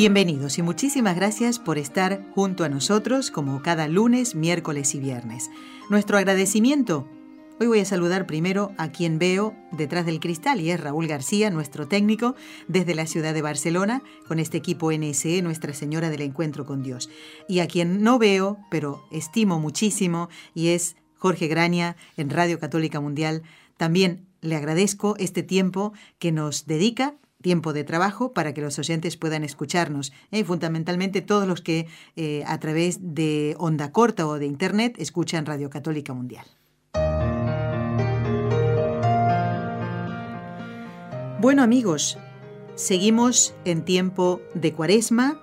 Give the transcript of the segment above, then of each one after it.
Bienvenidos y muchísimas gracias por estar junto a nosotros como cada lunes, miércoles y viernes. Nuestro agradecimiento. Hoy voy a saludar primero a quien veo detrás del cristal y es Raúl García, nuestro técnico desde la ciudad de Barcelona, con este equipo NSE, Nuestra Señora del Encuentro con Dios. Y a quien no veo, pero estimo muchísimo, y es Jorge Graña en Radio Católica Mundial. También le agradezco este tiempo que nos dedica tiempo de trabajo para que los oyentes puedan escucharnos. ¿eh? Fundamentalmente todos los que eh, a través de onda corta o de Internet escuchan Radio Católica Mundial. Bueno amigos, seguimos en tiempo de cuaresma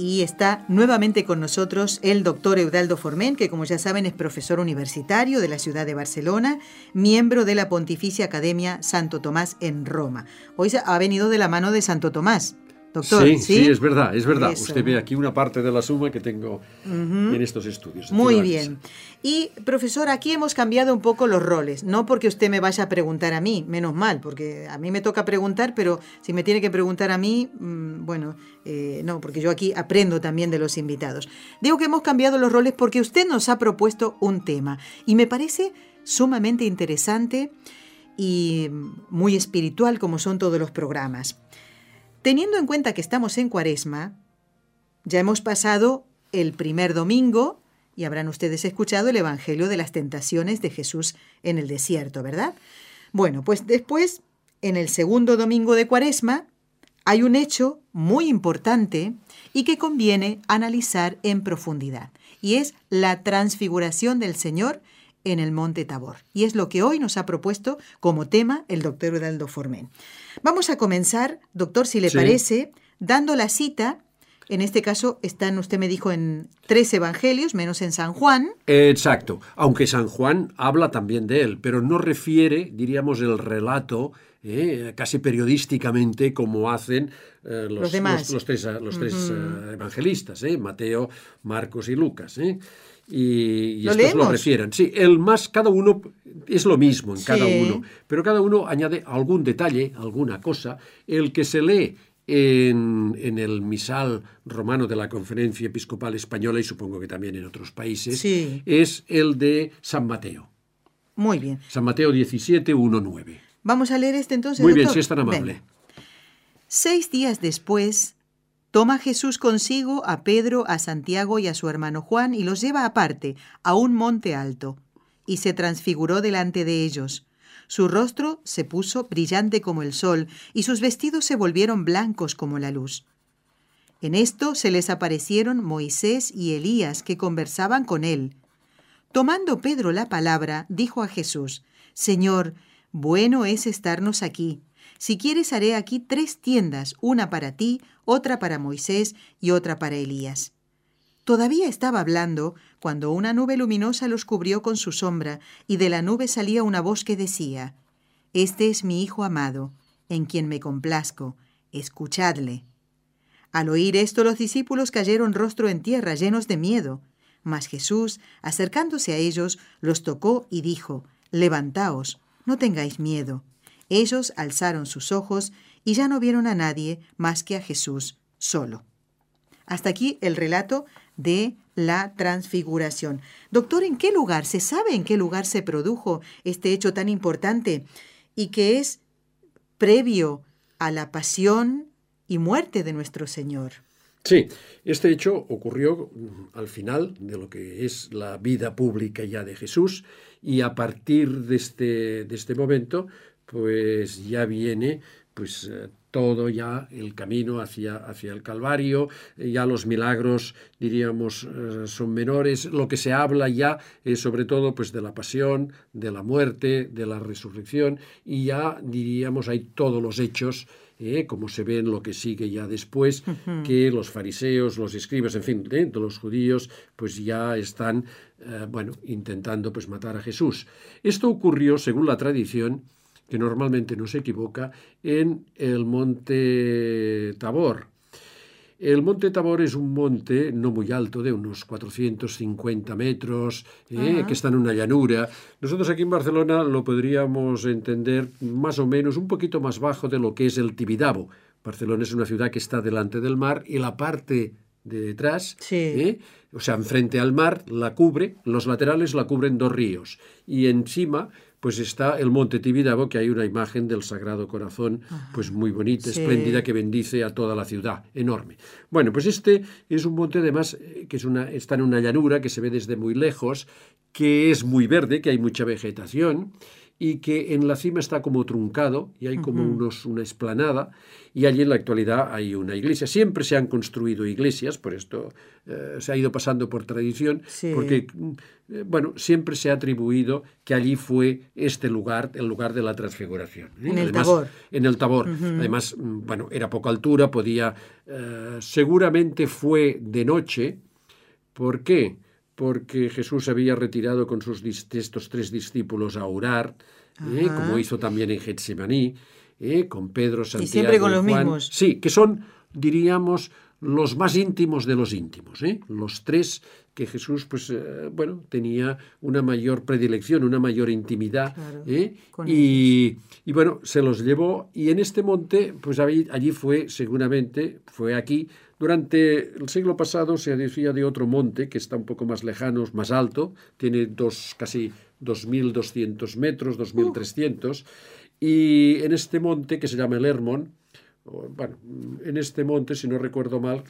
y está nuevamente con nosotros el doctor Eudaldo Formen, que como ya saben es profesor universitario de la ciudad de Barcelona, miembro de la Pontificia Academia Santo Tomás en Roma. Hoy ha venido de la mano de Santo Tomás. Doctor, sí, sí, es verdad, es verdad. Usted ve aquí una parte de la suma que tengo en estos estudios. Muy bien. Y, profesor, aquí hemos cambiado un poco los roles. No porque usted me vaya a preguntar a mí, menos mal, porque a mí me toca preguntar, pero si me tiene que preguntar a mí, mm, bueno, eh, no, porque yo aquí aprendo también de los invitados. Digo que hemos cambiado los roles porque usted nos ha propuesto un tema y me parece sumamente interesante y muy espiritual como son todos los programas. Teniendo en cuenta que estamos en cuaresma, ya hemos pasado el primer domingo y habrán ustedes escuchado el Evangelio de las tentaciones de Jesús en el desierto, ¿verdad? Bueno, pues después, en el segundo domingo de cuaresma, hay un hecho muy importante y que conviene analizar en profundidad, y es la transfiguración del Señor en el monte Tabor. Y es lo que hoy nos ha propuesto como tema el doctor Udaldo Formen. Vamos a comenzar, doctor, si le parece, dando la cita. En este caso están, usted me dijo, en tres evangelios, menos en San Juan. Exacto, aunque San Juan habla también de él, pero no refiere, diríamos, el relato eh, casi periodísticamente como hacen eh, los, los, tres, eh, evangelistas, Mateo, Marcos y Lucas y, estos lo refieren. Sí, el más, cada uno es lo mismo en cada uno, pero cada uno añade algún detalle, alguna cosa. El que se lee en, en, el misal romano de la Conferencia Episcopal Española y supongo que también en otros países, es el de San Mateo. Muy bien. San Mateo 17, 1, 9. Vamos a leer este entonces. Muy bien, si es tan amable. Seis días después, Toma Jesús consigo a Pedro, a Santiago y a su hermano Juan y los lleva aparte, a un monte alto, y se transfiguró delante de ellos. Su rostro se puso brillante como el sol, y sus vestidos se volvieron blancos como la luz. En esto se les aparecieron Moisés y Elías que conversaban con él. Tomando Pedro la palabra, dijo a Jesús, Señor, bueno es estarnos aquí. Si quieres haré aquí tres tiendas, una para ti, otra para Moisés y otra para Elías. Todavía estaba hablando cuando una nube luminosa los cubrió con su sombra, y de la nube salía una voz que decía, Este es mi Hijo amado, en quien me complazco, escuchadle. Al oír esto los discípulos cayeron rostro en tierra, llenos de miedo. Mas Jesús, acercándose a ellos, los tocó y dijo, Levantaos, no tengáis miedo. Ellos alzaron sus ojos y ya no vieron a nadie más que a Jesús solo. Hasta aquí el relato de la transfiguración. Doctor, ¿en qué lugar? ¿Se sabe en qué lugar se produjo este hecho tan importante y que es previo a la pasión y muerte de nuestro Señor? Sí, este hecho ocurrió al final de lo que es la vida pública ya de Jesús y a partir de este, de este momento pues ya viene pues eh, todo ya el camino hacia, hacia el Calvario, ya los milagros, diríamos, eh, son menores, lo que se habla ya es sobre todo pues de la pasión, de la muerte, de la resurrección, y ya diríamos hay todos los hechos ¿eh? como se ve en lo que sigue ya después, que los fariseos, los escribas, en fin, ¿eh? los judíos, pues ya están, eh, bueno, intentando pues matar a Jesús. Esto ocurrió, según la tradición, que normalmente no se equivoca, en el monte Tabor. El monte Tabor es un monte no muy alto, de unos 450 metros, que está en una llanura. Nosotros aquí en Barcelona lo podríamos entender más o menos un poquito más bajo de lo que es el Tibidabo. Barcelona es una ciudad que está delante del mar y la parte de detrás, ¿eh? o sea, enfrente al mar, la cubre, los laterales la cubren dos ríos y encima pues está el monte Tibidabo, que hay una imagen del Sagrado Corazón, pues muy bonita, espléndida, que bendice a toda la ciudad, enorme. Bueno, pues este es un monte además eh, que es una, está en una llanura que se ve desde muy lejos, que es muy verde, que hay mucha vegetación y que en la cima está como truncado y hay como unos, una esplanada y allí en la actualidad hay una iglesia. Siempre se han construido iglesias, por esto eh, se ha ido pasando por tradición, porque mm, eh, bueno, siempre se ha atribuido que allí fue este lugar, el lugar de la transfiguración. ¿eh? En el Tabor. En el Tabor. Además, mm, bueno, era poca altura, podía... seguramente fue de noche. ¿Por qué? Porque Jesús había retirado con sus estos tres discípulos a orar, ¿eh? como hizo también en Getsemaní, ¿eh? con Pedro, Santiago y, siempre con los mismos. Sí, que son, diríamos, los más íntimos de los íntimos, ¿eh? los tres que Jesús, pues, bueno, tenía una mayor predilección, una mayor intimidad, y, y, bueno, se los llevó, y en este monte, pues allí fue, seguramente, fue aquí durante el siglo pasado se decía de otro monte que está un poco más lejano, más alto, tiene dos, casi 2.200 metros, 2.300, y en este monte que se llama el Hermon, bueno, en este monte, si no recuerdo mal,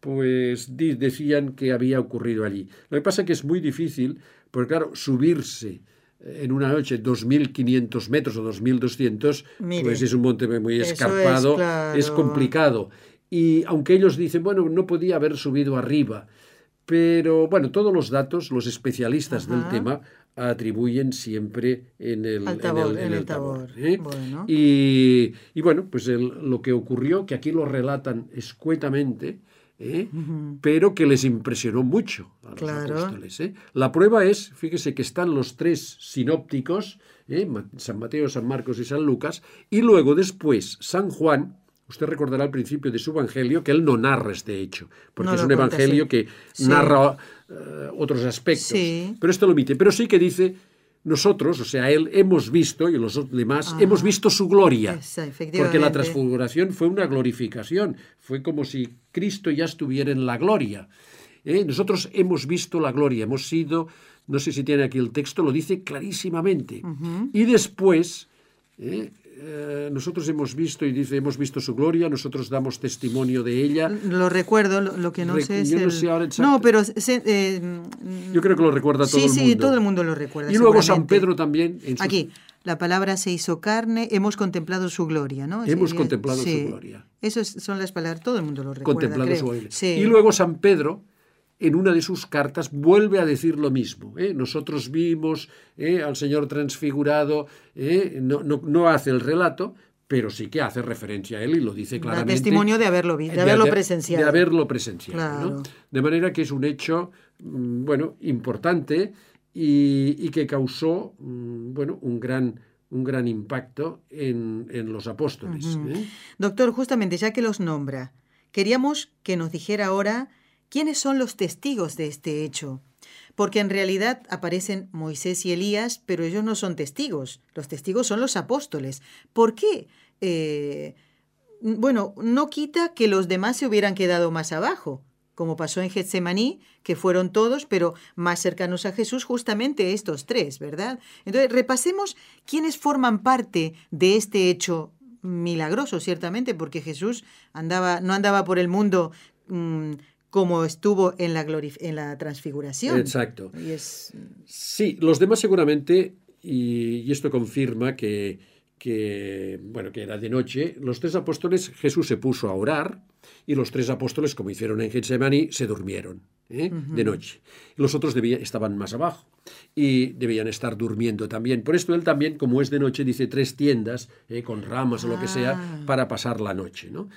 pues decían que había ocurrido allí. Lo que pasa es que es muy difícil, porque claro, subirse en una noche 2.500 metros o 2.200, pues es un monte muy escarpado, es complicado. Y aunque ellos dicen, bueno, no podía haber subido arriba, pero bueno, todos los datos, los especialistas del tema atribuyen siempre en el, tabor, en el, tabor. ¿eh? Y, y, bueno, pues lo que ocurrió, que aquí lo relatan escuetamente, ¿eh? pero que les impresionó mucho a los apóstoles. ¿eh? La prueba es, fíjese que están los tres sinópticos, San Mateo, San Marcos y San Lucas, y luego después San Juan, Usted recordará al principio de su evangelio que él no narra este hecho, porque es un evangelio que narra eh, otros aspectos. Pero esto lo omite. Pero sí que dice, nosotros, o sea, él hemos visto, y los demás, hemos visto su gloria. Porque la transfiguración fue una glorificación, fue como si Cristo ya estuviera en la gloria. ¿eh? Nosotros hemos visto la gloria, hemos sido, no sé si tiene aquí el texto, lo dice clarísimamente. Y después, ¿eh? Eh, nosotros hemos visto, y dice, hemos visto su gloria, nosotros damos testimonio de ella. Lo recuerdo, lo, que no sé es no, no, pero... Eh, yo creo que lo recuerda todo el mundo. Sí, sí, todo el mundo lo recuerda. Y luego San Pedro también. Aquí, la palabra se hizo carne, hemos contemplado su gloria, ¿no? Hemos contemplado su gloria. Esas son las palabras, todo el mundo lo recuerda. Contemplado su gloria. Y luego San Pedro en una de sus cartas vuelve a decir lo mismo. ¿eh? Nosotros vimos ¿eh? al Señor transfigurado, ¿eh? no, no, hace el relato, pero sí que hace referencia a él y lo dice claramente. testimonio de haberlo visto, de haberlo presenciado. De haberlo presenciado. De manera que es un hecho, mm, bueno, importante y, que causó, mm, bueno, un gran un gran impacto en, los apóstoles. Doctor, justamente ya que los nombra, queríamos que nos dijera ahora ¿Quiénes son los testigos de este hecho? Porque en realidad aparecen Moisés y Elías, pero ellos no son testigos. Los testigos son los apóstoles. ¿Por qué? Eh, bueno, no quita que los demás se hubieran quedado más abajo, como pasó en Getsemaní, que fueron todos, pero más cercanos a Jesús, justamente estos tres, ¿verdad? Entonces, repasemos quiénes forman parte de este hecho milagroso, ciertamente, porque Jesús andaba, no andaba por el mundo mm, como estuvo en la, en la transfiguración. Exacto. Sí, los demás seguramente, y, esto confirma que, que, bueno, que era de noche, los tres apóstoles, Jesús se puso a orar y los tres apóstoles, como hicieron en Getsemaní, se durmieron ¿eh? de noche. Los otros debían, estaban más abajo y debían estar durmiendo también. Por esto él también, como es de noche, dice tres tiendas ¿eh? con ramas o lo que sea Ah. para pasar la noche. ¿no?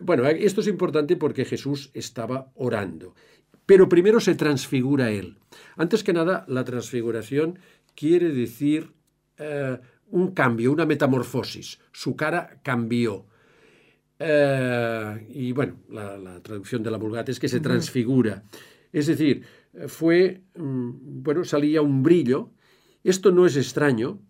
Bueno, esto es importante porque Jesús estaba orando. Pero primero se transfigura él. Antes que nada, la transfiguración quiere decir eh, un cambio, una metamorfosis. Su cara cambió. Eh, y bueno, la, la traducción de la Vulgata es que se transfigura. Es decir, fue, mm, bueno, salía un brillo. Esto no es extraño,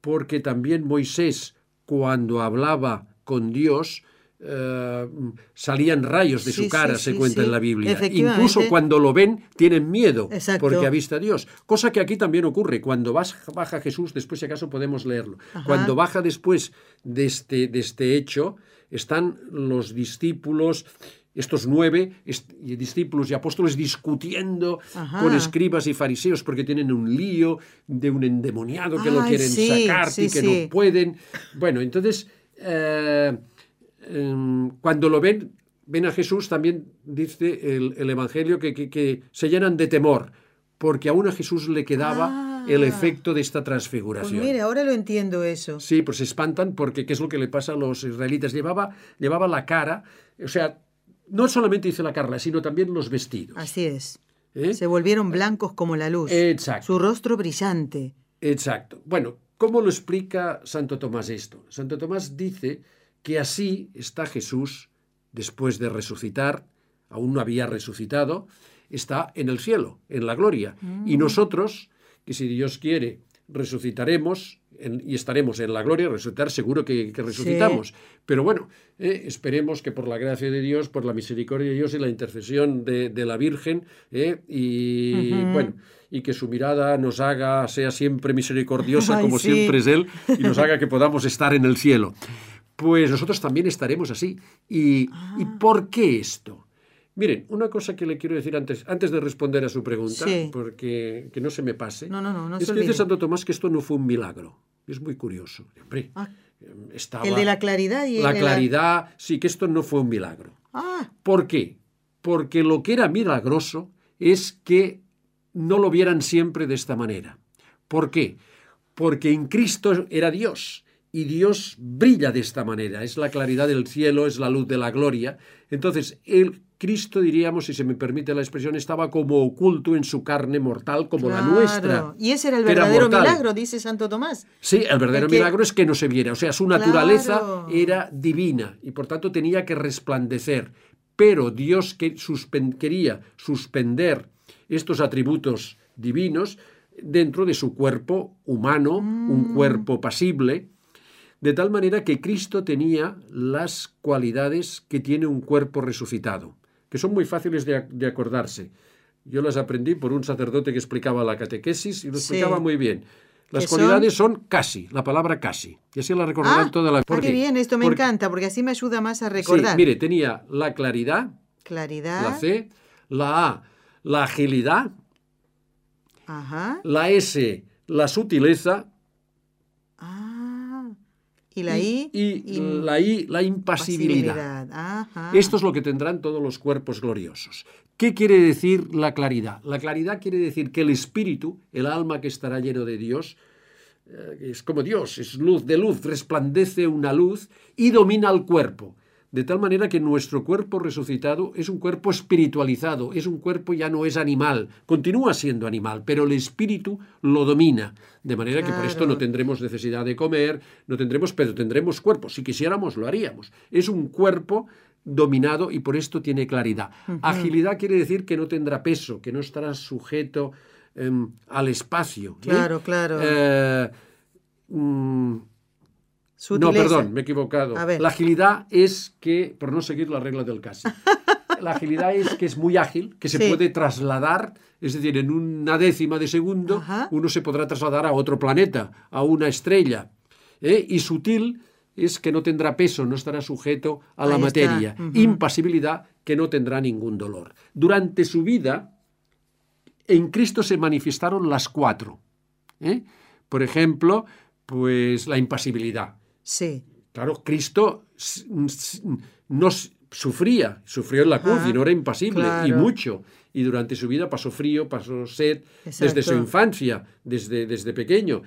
porque también Moisés, cuando hablaba con Dios, eh, salían rayos de Sí, su cara, sí, se sí, cuenta en la Biblia. Incluso cuando lo ven, tienen miedo, Exacto. porque ha visto a Dios. Cosa que aquí también ocurre. Cuando baja Jesús, después si acaso podemos leerlo. Ajá. Cuando baja después de este, de este hecho, están los discípulos, estos nueve discípulos y apóstoles discutiendo Ajá. con escribas y fariseos porque tienen un lío de un endemoniado que lo quieren sacar y que no pueden. Bueno, entonces, eh, em, cuando lo ven, ven a Jesús, también dice el, el Evangelio que, que- que se llenan de temor, porque aún a Jesús le quedaba Ah. el efecto de esta Pues transfiguración. mire, ahora lo entiendo eso. Sí, pues se espantan porque ¿qué es lo que le pasa a los israelitas? Llevaba, llevaba la cara, o sea, no solamente dice la cara, sino también los vestidos. Así es. ¿eh? Se volvieron blancos como la luz. Exacto. Su rostro brillante. Exacto. Bueno, ¿cómo lo explica Santo Tomás esto? Santo Tomás dice que así está Jesús después de resucitar, aún no había resucitado, está en el cielo, en la gloria. Y nosotros, que si Dios quiere, resucitaremos en- y estaremos en la gloria, resucitar seguro que, que resucitamos. Pero bueno, eh, esperemos que por la gracia de Dios, por la misericordia de Dios y la intercesión de, de la Virgen, eh, y bueno, y que su mirada nos haga, sea siempre misericordiosa, Ay, como sí. siempre es Él, y nos haga que podamos estar en el cielo. Pues nosotros también estaremos así. ¿Y, ¿y por qué esto? Miren, una cosa que le quiero decir antes, antes de responder a su pregunta, Sí. porque que no se me pase, No, no, no, no es que dice. Santo Tomás que esto no fue un milagro. Es muy curioso. Hombre, Ah, estaba el de la claridad y el la de la- claridad, sí, que esto no fue un milagro. Ah, ¿Por qué? Porque lo que era milagroso es que no lo vieran siempre de esta manera. ¿Por qué? Porque en Cristo era Dios y Dios brilla de esta manera. Es la claridad del cielo, es la luz de la gloria. Entonces, el Cristo, diríamos, si se me permite la expresión, estaba como oculto en su carne mortal, como la claro. nuestra. Y ese era el era verdadero milagro, dice Santo Tomás. Sí, el verdadero milagro es que no se viera, o sea, su naturaleza Claro. era divina y por tanto tenía que resplandecer. Pero Dios que quería suspender estos atributos divinos dentro de su cuerpo humano, un cuerpo pasible, de tal manera que Cristo tenía las cualidades que tiene un cuerpo resucitado, que son muy fáciles de, ac- de acordarse. Yo las aprendí por un sacerdote que explicaba la catequesis y lo Sí. explicaba muy bien. Las cualidades son? casi, la palabra casi. Y así la recordarán Ah, toda la ah, qué bien, esto me Porque- encanta, porque así me ayuda más a Sí, recordar. mire, tenía la claridad, Claridad. la C, la A, la agilidad, Ajá. la S, la sutileza. Y la I. y, la I, la impasibilidad. Ajá. Esto es lo que tendrán todos los cuerpos gloriosos. ¿Qué quiere decir la claridad? La claridad quiere decir que el espíritu, el alma que estará lleno de Dios, eh, es como Dios, es luz de luz, resplandece una luz y domina al cuerpo. De tal manera que nuestro cuerpo resucitado es un cuerpo espiritualizado, es un cuerpo ya no es animal, continúa siendo animal, pero el espíritu lo domina. De manera que por esto no tendremos necesidad de comer, no tendremos, pero tendremos cuerpo. Si quisiéramos, lo haríamos. Es un cuerpo dominado y por esto tiene claridad. Agilidad quiere decir que no tendrá peso, que no estará sujeto em, al espacio. ¿eh? Claro, claro. Eh, mm, no, perdón, me he equivocado. La agilidad es que, por no seguir la regla del casi, la agilidad es que es muy ágil, que se Sí. puede trasladar, es decir, en una décima de segundo Ajá. uno se podrá trasladar a otro planeta, a una estrella. ¿eh? Y sutil es que no tendrá peso, no estará sujeto a la Ahí materia. Impasibilidad, que no tendrá ningún dolor. Durante su vida, en Cristo se manifestaron las cuatro. ¿eh? Por ejemplo, pues la impasibilidad. Sí. Claro, Cristo no sufría, sufrió en la cruz y no era impasible, y mucho. Y durante su vida pasó frío, pasó sed, desde su infancia, desde, desde pequeño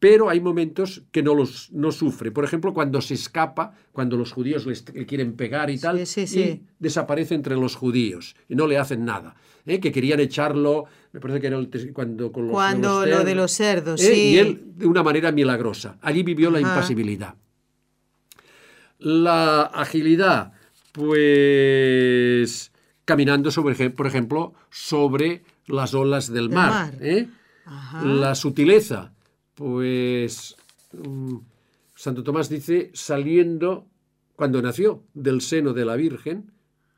pero hay momentos que no los no sufre. Por ejemplo, cuando se escapa, cuando los judíos le, quieren pegar y tal, y desaparece entre los judíos y no le hacen nada. ¿eh? Que querían echarlo, me parece que era cuando con los, cuando lo de los cerdos, ¿eh? Y él de una manera milagrosa. Allí vivió la impasibilidad. La agilidad, pues caminando sobre, por ejemplo, sobre las olas del mar. ¿eh? La sutileza pues mm, Santo Tomás dice, saliendo, cuando nació del seno de la Virgen,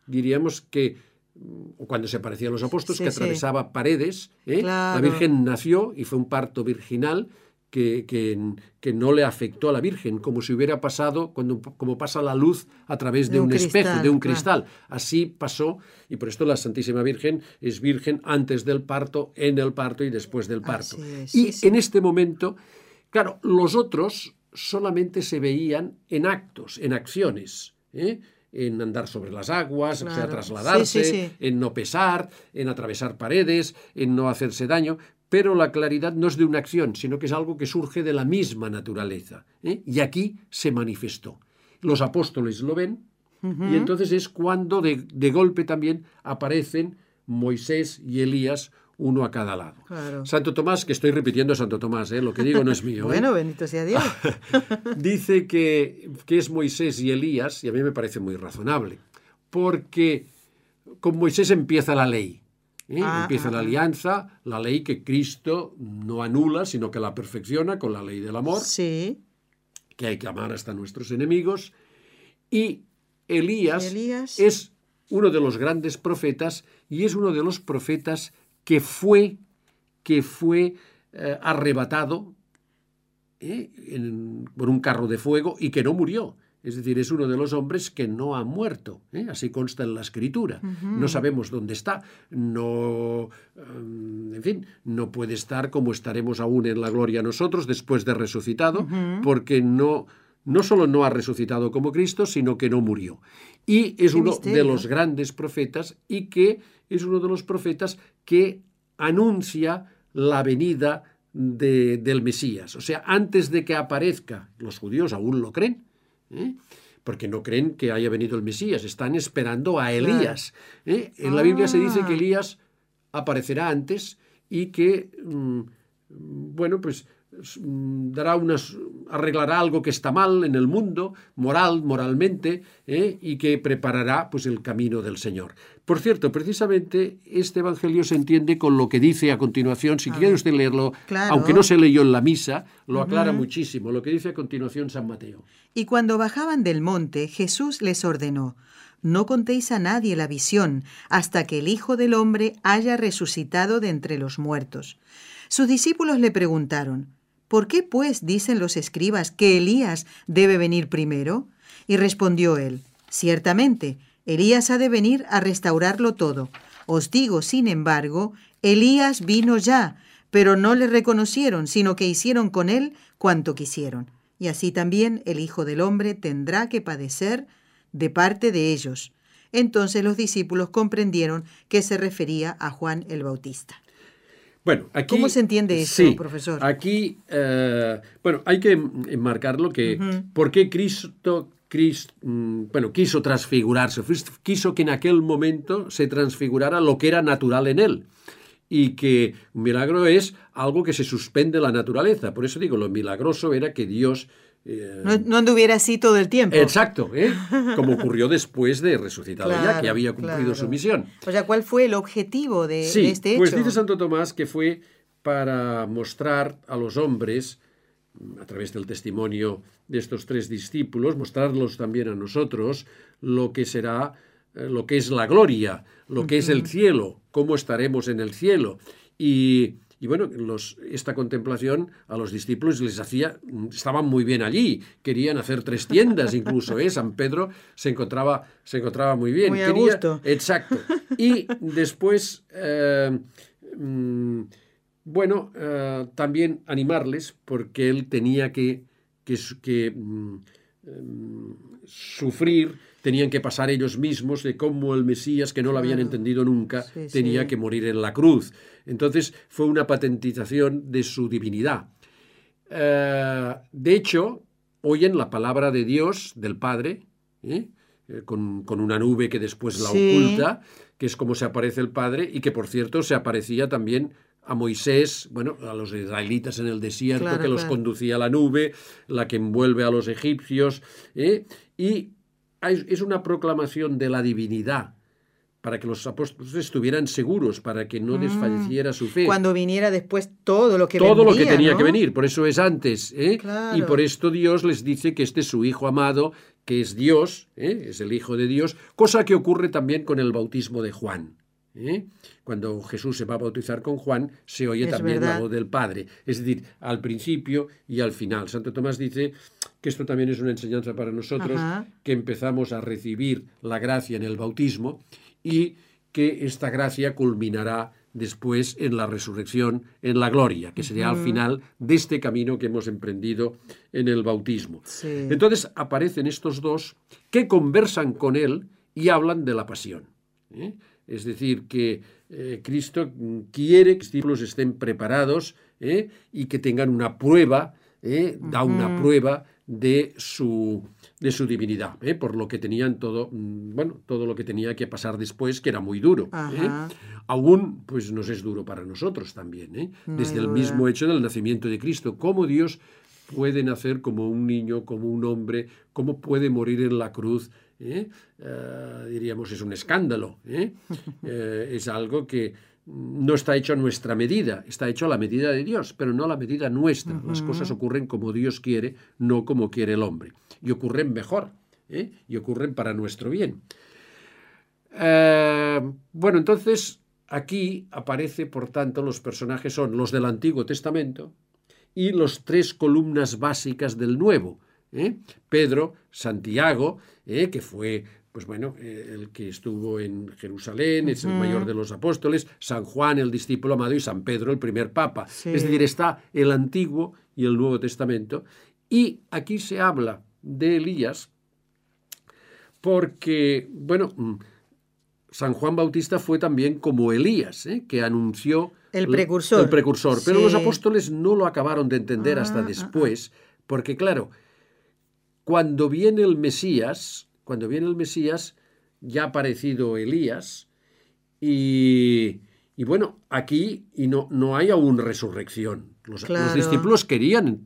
diríamos que mm, cuando se aparecía a los apóstoles, que atravesaba paredes. ¿eh? La Virgen nació y fue un parto virginal que, que, no le afectó a la Virgen, como si hubiera pasado, cuando, como pasa la luz a través de, un, espejo, de un cristal. Así pasó, y por esto la Santísima Virgen es virgen antes del parto, en el parto y después del parto. y en este momento, claro, los otros solamente se veían en actos, en acciones. ¿eh? en andar sobre las aguas, o sea, trasladarse, en no pesar, en atravesar paredes, en no hacerse daño, pero la claridad no es de una acción, sino que es algo que surge de la misma naturaleza. ¿eh? Y aquí se manifestó. Los apóstoles lo ven y entonces es cuando de, golpe también aparecen Moisés y Elías uno a cada lado. Santo Tomás, que estoy repitiendo a Santo Tomás, ¿eh? lo que digo no es mío. ¿eh? bueno, bendito sea Dios. Dice que, que es Moisés y Elías, y a mí me parece muy razonable, porque con Moisés empieza la ley. ¿Eh? Ah, Empieza la alianza, la ley que Cristo no anula, sino que la perfecciona con la ley del amor. Sí. Que hay que amar hasta nuestros enemigos. Y Elías, es uno de los grandes profetas y es uno de los profetas que fue, que fue eh, arrebatado ¿eh? por un carro de fuego y que no murió. Es decir, es uno de los hombres que no ha muerto, ¿eh? así consta en la escritura. No sabemos dónde está, no, em, en fin, no puede estar como estaremos aún en la gloria nosotros después de resucitado, porque no, no solo no ha resucitado como Cristo, sino que no murió. Y es uno de los grandes profetas y que es uno de los profetas que anuncia la venida del Mesías. O sea, antes de que aparezca, los judíos aún lo creen, ¿eh? porque no creen que haya venido el Mesías, están esperando a Elías. ¿eh? En la Biblia se dice que ah. Elías aparecerá antes y que, mm, bueno, pues mm, dará unas arreglará algo que está mal en el mundo moral moralmente ¿eh? y que preparará pues el camino del Señor. Por cierto precisamente este evangelio se entiende con lo que dice a continuación si quiere usted leerlo aunque no se leyó en la misa lo aclara muchísimo lo que dice a continuación San Mateo. Y cuando bajaban del monte Jesús les ordenó no contéis a nadie la visión hasta que el Hijo del Hombre haya resucitado de entre los muertos. Sus discípulos le preguntaron, ¿Por qué, pues, dicen los escribas que Elías debe venir primero? Y respondió él, Ciertamente, Elías ha de venir a restaurarlo todo. Os digo, sin embargo, Elías vino ya, pero no le reconocieron, sino que hicieron con él cuanto quisieron. Y así también el Hijo del Hombre tendrá que padecer de parte de ellos. Entonces los discípulos comprendieron que se refería a Juan el Bautista. Bueno, aquí, ¿Cómo se entiende eso, profesor? Aquí, eh, bueno, hay que enmarcarlo que por qué Cristo, Cristo mm, bueno, quiso transfigurarse, quiso que en aquel momento se transfigurara lo que era natural en él y que un milagro es algo que se suspende la naturaleza. Por eso digo, lo milagroso era que Dios eh, no, anduviera así todo el tiempo. Exacto, ¿eh? como ocurrió después de resucitado ya, que había cumplido su misión. O sea, ¿cuál fue el objetivo de, sí, este pues hecho? Pues dice Santo Tomás que fue para mostrar a los hombres, a través del testimonio de estos tres discípulos, mostrarlos también a nosotros lo que será, eh, lo que es la gloria, lo que es el cielo, cómo estaremos en el cielo. Y y bueno, los, esta contemplación a los discípulos les hacía, estaban muy bien allí, querían hacer tres tiendas incluso, ¿eh? San Pedro se encontraba, se encontraba muy bien. Muy a gusto. Exacto. Y después, eh, mm, bueno, eh, también animarles porque él tenía que que, que mm, em, sufrir, tenían que pasar ellos mismos de cómo el Mesías, que no lo habían entendido nunca, tenía que morir en la cruz. Entonces fue una patentización de su divinidad. Eh, de hecho, oyen la palabra de Dios, del Padre, ¿eh? Eh, con, una nube que después la oculta, que es como se aparece el Padre, y que por cierto se aparecía también a Moisés, bueno, a los israelitas en el desierto, que los conducía a la nube, la que envuelve a los egipcios, y es una proclamación de la divinidad para que los apóstoles estuvieran seguros, para que no mm. desfalleciera su fe. Cuando viniera después todo lo que Todo lo que tenía que venir, por eso es antes. ¿eh? Y por esto Dios les dice que este es su Hijo amado, que es Dios, ¿eh? es el Hijo de Dios, cosa que ocurre también con el bautismo de Juan. ¿eh? Cuando Jesús se va a bautizar con Juan, se oye también la voz del Padre, es decir, al principio y al final. Santo Tomás dice que esto también es una enseñanza para nosotros, que empezamos a recibir la gracia en el bautismo y que esta gracia culminará después en la resurrección, en la gloria, que sería al final de este camino que hemos emprendido en el bautismo. Entonces aparecen estos dos que conversan con él y hablan de la pasión. ¿eh? Es decir, que eh, Cristo quiere que los discípulos estén preparados ¿eh? y que tengan una prueba, da una prueba de su, de su divinidad, ¿eh? por lo que tenían todo, mm, bueno, todo lo que tenía que pasar después, que era muy duro. ¿eh? Aún, pues nos es duro para nosotros también, ¿eh? desde el mismo hecho del nacimiento de Cristo, cómo Dios puede nacer como un niño, como un hombre, cómo puede morir en la cruz, diríamos, es un escándalo, es algo que no está hecho a nuestra medida, está hecho a la medida de Dios, pero no a la medida nuestra. Las cosas ocurren como Dios quiere, no como quiere el hombre. Y ocurren mejor, ¿eh? y ocurren para nuestro bien. Eh, bueno, entonces aquí aparece, por tanto, los personajes son los del Antiguo Testamento y los tres columnas básicas del Nuevo. ¿eh? Pedro, Santiago, que fue pues bueno, eh, el que estuvo en Jerusalén, es el mayor de los apóstoles, San Juan, el discípulo amado, y San Pedro, el primer papa. Es decir, está el Antiguo y el Nuevo Testamento. Y aquí se habla de Elías porque, bueno, mm, San Juan Bautista fue también como Elías, ¿eh? que anunció... El precursor. El precursor. Pero los apóstoles no lo acabaron de entender hasta ah, ah, después, ah. porque claro, cuando viene el Mesías, cuando viene el Mesías, ya ha aparecido Elías, y, bueno, aquí y no, no hay aún resurrección. Los, discípulos querían,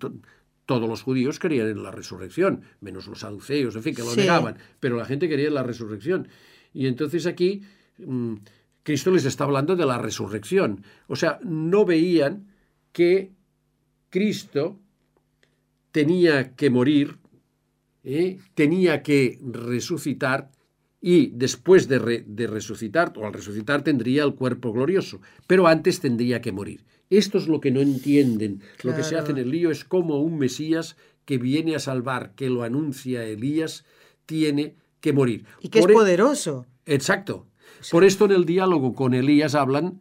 todos los judíos querían en la resurrección, menos los saduceos, en fin, que lo negaban, pero la gente quería en la resurrección. Y entonces aquí mm, Cristo les está hablando de la resurrección. O sea, no veían que Cristo tenía que morir ¿eh? tenía que resucitar y después de, resucitar, o al resucitar tendría el cuerpo glorioso, pero antes tendría que morir. Esto es lo que no entienden. Lo que se hace en el lío es como un Mesías que viene a salvar, que lo anuncia Elías, tiene que morir. Y que es e- poderoso. Exacto. Por esto en el diálogo con Elías hablan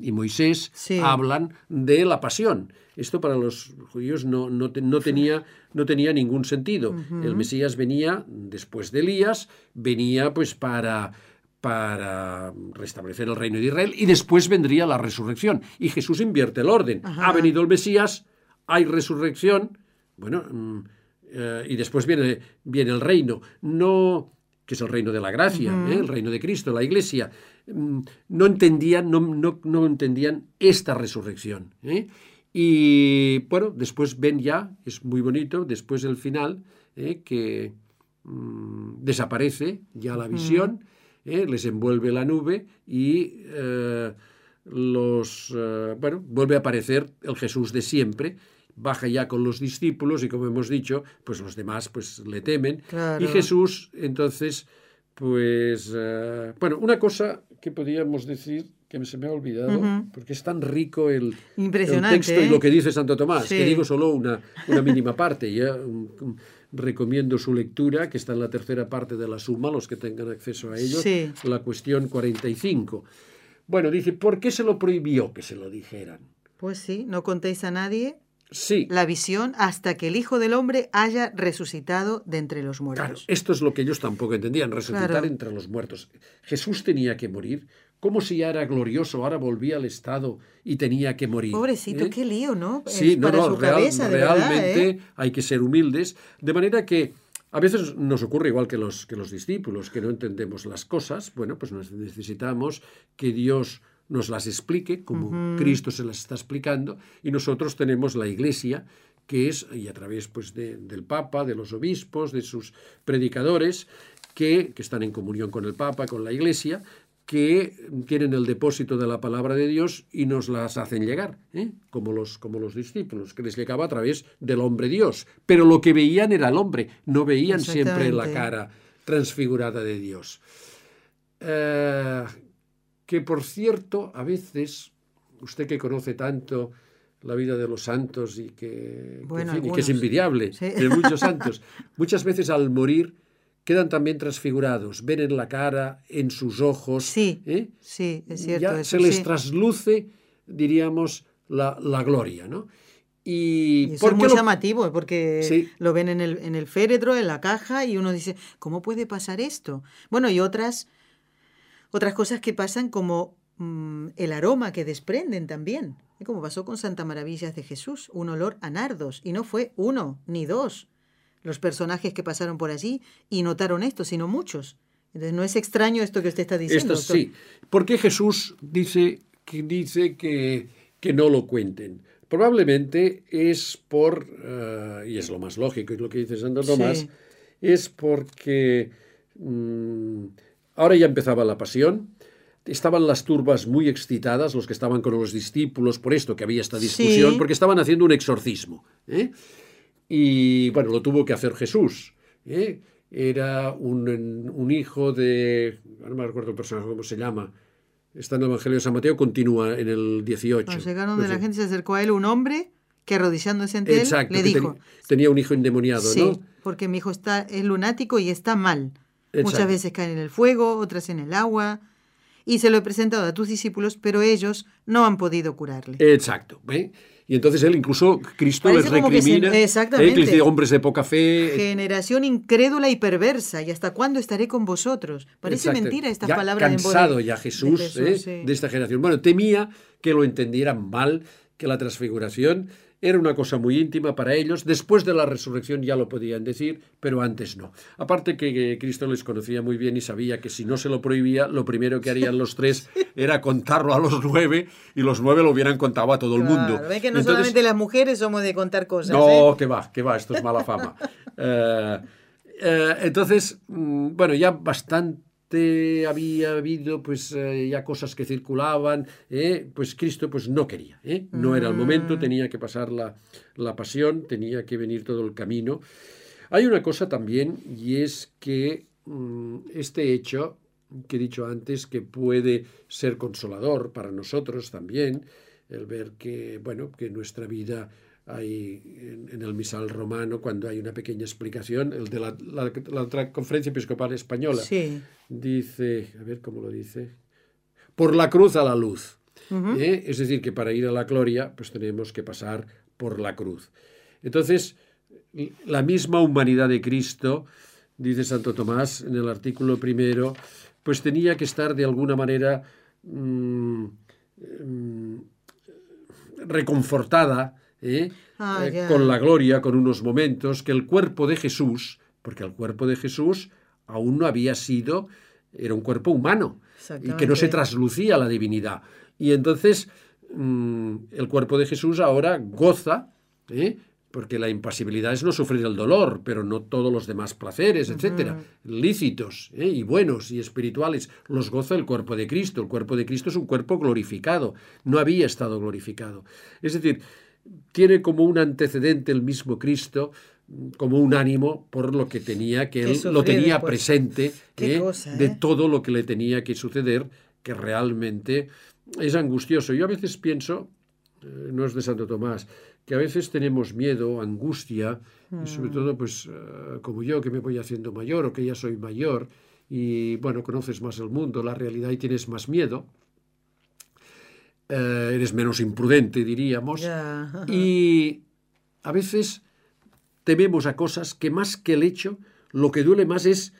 y Moisés hablan de la pasión. Esto para los judíos no, no, tenía, no tenía, ningún sentido. El Mesías venía después de Elías, venía pues para, para restablecer el reino de Israel y después vendría la resurrección. Y Jesús invierte el orden. Ha venido el Mesías, hay resurrección, bueno, mm, eh, y después viene, viene el reino. No que es el reino de la gracia, ¿eh? el reino de Cristo, la iglesia, mm, no entendían, no, no, no entendían esta resurrección. ¿eh? Y bueno, después ven ya, es muy bonito, después el final, eh, que mm, desaparece ya la visión, eh, les envuelve la nube y los, bueno, vuelve a aparecer el Jesús de siempre, baja ya con los discípulos y como hemos dicho, pues los demás pues le temen. Y Jesús entonces, pues, bueno, una cosa que podríamos decir que se me ha olvidado, porque es tan rico el, texto y lo ¿eh? que dice Santo Tomás, que digo solo una, una mínima parte. Ya recomiendo su lectura, que está en la tercera parte de la suma, los que tengan acceso a ello, la cuestión 45. Bueno, dice, ¿por qué se lo prohibió que se lo dijeran? Pues sí, no contéis a nadie sí. la visión hasta que el Hijo del Hombre haya resucitado de entre los muertos. Claro, esto es lo que ellos tampoco entendían, resucitar entre los muertos. Jesús tenía que morir. ¿Cómo si ya era glorioso, ahora volvía al estado y tenía que morir? Pobrecito, ¿eh? qué lío, ¿no? Sí, no, no, realmente ¿eh? hay que ser humildes. De manera que a veces nos ocurre igual que los, que los discípulos, que no entendemos las cosas. Bueno, pues necesitamos que Dios nos las explique, como Cristo se las está explicando, y nosotros tenemos la Iglesia, que es, y a través pues, del Papa, de los obispos, de sus predicadores, que, que están en comunión con el Papa, con la Iglesia, que tienen el depósito de la palabra de Dios y nos las hacen llegar, ¿eh? como, los, como los discípulos, que les llegaba a través del hombre Dios. Pero lo que veían era el hombre, no veían siempre la cara transfigurada de Dios. Eh, que por cierto, a veces, usted que conoce tanto la vida de los santos y que, que, es envidiable de muchos santos, muchas veces al morir quedan también transfigurados, ven en la cara, en sus ojos. Sí, ¿eh? sí, es cierto. se les trasluce, diríamos, la, gloria, ¿no? Y, es muy llamativo, porque lo ven en el, en el féretro, en la caja, y uno dice, ¿cómo puede pasar esto? Bueno, y otras, otras cosas que pasan como mm, el aroma que desprenden también, como pasó con Santa Maravillas de Jesús, un olor a nardos, y no fue uno ni dos, los personajes que pasaron por allí y notaron esto, sino muchos. Entonces no es extraño esto que usted está diciendo. Esto sí. ¿Por qué Jesús dice que, dice que, que no lo cuenten? Probablemente es por, eh, y es lo más lógico, y lo que dice Santo Tomás, es porque mm, ahora ya empezaba la pasión, estaban las turbas muy excitadas, los que estaban con los discípulos, por esto que había esta discusión, porque estaban haciendo un exorcismo. ¿eh? Y bueno, lo tuvo que hacer Jesús. ¿eh? Era un, hijo de. No me recuerdo el personaje, ¿cómo se llama? Está en el Evangelio de San Mateo, continúa en el 18. llegaron de la gente, se acercó a él un hombre que arrodillándose ante él le dijo. tenía un hijo endemoniado, sí, porque mi hijo está, es lunático y está mal. Muchas veces caen en el fuego, otras en el agua. Y se lo he presentado a tus discípulos, pero ellos no han podido curarle. Exacto. ¿ve? Y entonces él, incluso Cristo les recrimina. exactamente. les dice hombres de poca fe. Generación incrédula y perversa. ¿Y hasta cuándo estaré con vosotros? Parece mentira estas ya palabras. Cansado ya Jesús, de, ¿eh? de esta generación. Bueno, temía que lo entendieran mal, que la transfiguración era una cosa muy íntima para ellos. Después de la resurrección ya lo podían decir, pero antes no. Aparte que Cristo les conocía muy bien y sabía que si no se lo prohibía, lo primero que harían los tres era contarlo a los nueve y los nueve lo hubieran contado a todo el mundo. Que no solamente las mujeres somos de contar cosas. No, ¿eh? que va, que va, esto es mala fama. Eh, eh, entonces, mm, bueno, ya bastante había habido pues eh, ya cosas que circulaban, eh, pues Cristo pues no quería, eh, no era el momento, mm. tenía que pasar la, la, pasión, tenía que venir todo el camino. Hay una cosa también y es que mm, este hecho que he dicho antes que puede ser consolador para nosotros también, el ver que bueno que nuestra vida hay en, el misal romano, cuando hay una pequeña explicación, el de la, la, conferencia episcopal española, dice, a ver cómo lo dice, por la cruz a la luz. ¿eh? Es decir, que para ir a la gloria, pues tenemos que pasar por la cruz. Entonces, la misma humanidad de Cristo, dice Santo Tomás en el artículo primero, pues tenía que estar de alguna manera mm, mm, reconfortada ¿eh? Ah, eh, con la gloria, con unos momentos, que el cuerpo de Jesús, porque el cuerpo de Jesús aún no había sido, era un cuerpo humano, y que no se traslucía la divinidad. Y entonces mm, el cuerpo de Jesús ahora goza, ¿eh? porque la impasibilidad es no sufrir el dolor, pero no todos los demás placeres, etcétera, lícitos y buenos y espirituales, los goza el cuerpo de Cristo. El cuerpo de Cristo es un cuerpo glorificado, no había estado glorificado. Es decir, tiene como un antecedente el mismo Cristo, como un ánimo por lo que tenía, que él lo tenía presente ¿eh? de ¿eh? todo lo que le tenía que suceder, que realmente es angustioso. Yo a veces pienso, eh, no es de Santo Tomás, que a veces tenemos miedo, angustia, y sobre mm. todo, pues, como yo, que me voy haciendo mayor o que ya soy mayor, y bueno, conoces más el mundo, la realidad y tienes más miedo. Eh, eres menos imprudente, diríamos. Y a veces tememos a cosas que más que el hecho, lo que duele más es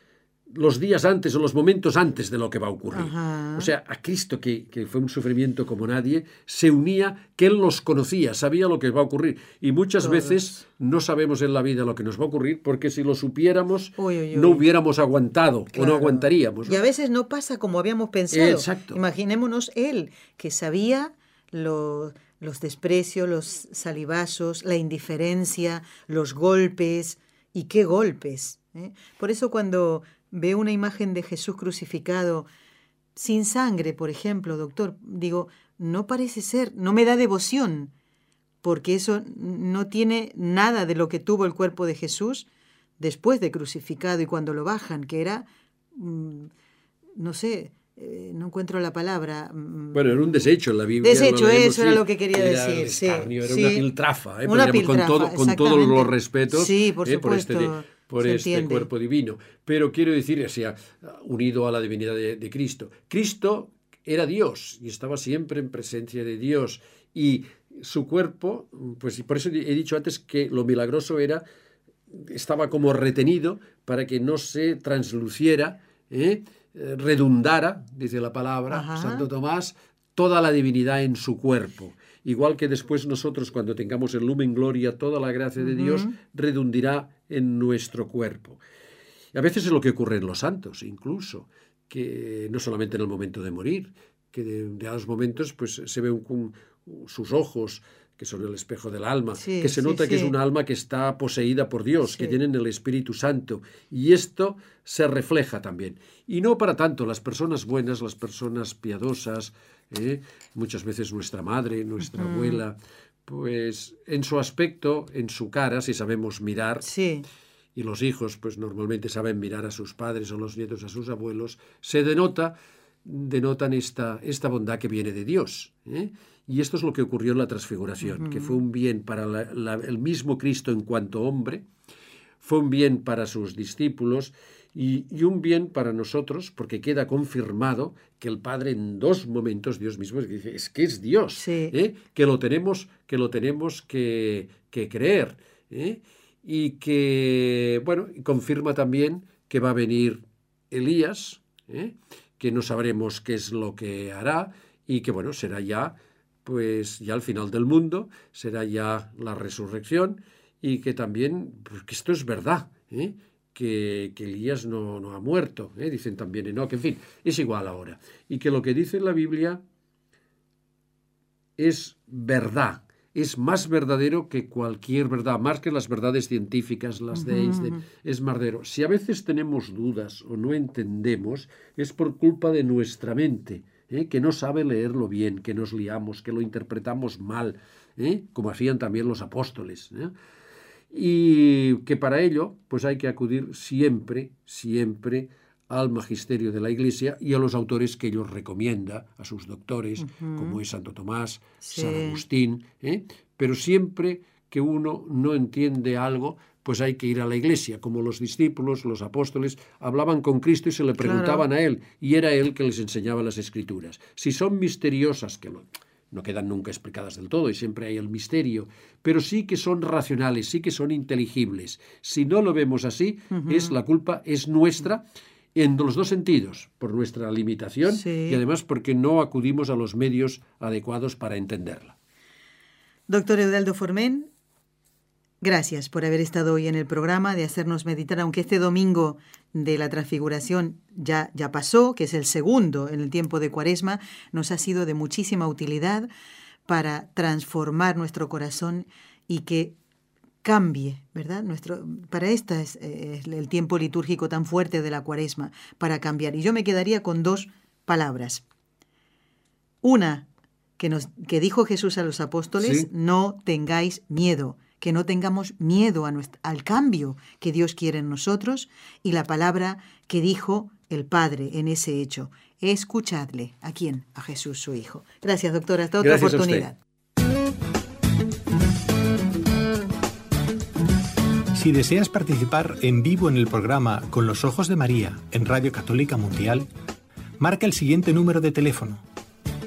los días antes o los momentos antes de lo que va a ocurrir. O sea, a Cristo, que, fue un sufrimiento como nadie, se unía que Él los conocía, sabía lo que va a ocurrir. Y muchas veces no sabemos en la vida lo que nos va a ocurrir porque si lo supiéramos no hubiéramos aguantado o no aguantaríamos. Y a veces no pasa como habíamos pensado. Exacto. Imaginémonos Él, que sabía los desprecios, los salivazos, la indiferencia, los golpes. ¿Y qué golpes? ¿eh? Por eso cuando veo una imagen de Jesús crucificado sin sangre, por ejemplo, doctor, digo, no parece ser, no me da devoción, porque eso no tiene nada de lo que tuvo el cuerpo de Jesús después de crucificado y cuando lo bajan, que era, mm, no sé, eh, no encuentro la palabra. Mm, bueno, era un desecho en la Biblia. Desecho, eso era lo que quería decir. sí, era una piltrafa, ¿eh? una piltrafa con, todo, con todos los respetos sí, por, ¿eh? por este por este cuerpo divino. Pero quiero decir, o sea, unido a la divinidad de, Cristo. Cristo era Dios y estaba siempre en presencia de Dios. Y su cuerpo, pues por eso he dicho antes que lo milagroso era, estaba como retenido para que no se transluciera, ¿eh? redundara, dice la palabra, Santo Tomás, toda la divinidad en su cuerpo. Igual que después nosotros, cuando tengamos el lumen gloria, toda la gracia de Dios redundirá en nuestro cuerpo. Y a veces es lo que ocurre en los santos, incluso, que no solamente en el momento de morir, que de, a los momentos pues, se ven sus ojos, que son el espejo del alma, que se nota que es un alma que está poseída por Dios, que tienen el Espíritu Santo. Y esto se refleja también. Y no para tanto, las personas buenas, las personas piadosas, ¿eh? muchas veces nuestra madre, nuestra abuela, pues en su aspecto, en su cara, si sabemos mirar, y los hijos pues normalmente saben mirar a sus padres o los nietos a sus abuelos, se denota, denotan esta, esta bondad que viene de Dios. ¿eh? Y esto es lo que ocurrió en la transfiguración, que fue un bien para el mismo Cristo en cuanto hombre, fue un bien para sus discípulos y, un bien para nosotros, porque queda confirmado que el Padre en dos momentos, Dios mismo, dice, es que es Dios, ¿eh? que lo tenemos que, lo tenemos que, creer. ¿eh? Y que, bueno, confirma también que va a venir Elías, ¿eh? que no sabremos qué es lo que hará y que, bueno, será ya, pues ya al final del mundo, será ya la resurrección y que también, pues que esto es verdad, ¿eh? Que, Elías no, no, ha muerto, ¿eh? dicen también Enoch, en fin, es igual ahora. Y que lo que dice la Biblia es verdad, es más verdadero que cualquier verdad, más que las verdades científicas, las de Einstein, es verdadero. Si a veces tenemos dudas o no entendemos, es por culpa de nuestra mente, ¿eh? que no sabe leerlo bien, que nos liamos, que lo interpretamos mal, ¿eh? como hacían también los apóstoles y que para ello pues hay que acudir siempre, siempre al magisterio de la Iglesia y a los autores que ellos recomienda, a sus doctores, como es Santo Tomás, San Agustín, ¿eh? pero siempre que uno no entiende algo, pues hay que ir a la iglesia, como los discípulos, los apóstoles, hablaban con Cristo y se le preguntaban a Él, y era Él que les enseñaba las escrituras. Si son misteriosas, que lo, no quedan nunca explicadas del todo y siempre hay el misterio, pero sí que son racionales, sí que son inteligibles. Si no lo vemos así, es la culpa es nuestra en los dos sentidos, por nuestra limitación y además porque no acudimos a los medios adecuados para entenderla. Doctor Eudaldo Formen, Gracias por haber estado hoy en el programa, de hacernos meditar, aunque este domingo de la transfiguración ya, ya pasó, que es el segundo en el tiempo de Cuaresma, nos ha sido de muchísima utilidad para transformar nuestro corazón y que cambie, ¿verdad? Nuestro, para este es, el tiempo litúrgico tan fuerte de la Cuaresma, para cambiar. Y yo me quedaría con dos palabras. Una que, nos, que dijo Jesús a los apóstoles, no tengáis miedo que no tengamos miedo a al cambio que Dios quiere en nosotros y la palabra que dijo el Padre en ese hecho. Escuchadle. ¿A quién? A Jesús, su Hijo. Gracias, doctora. Hasta otra oportunidad. Si deseas participar en vivo en el programa Con los Ojos de María en Radio Católica Mundial, marca el siguiente número de teléfono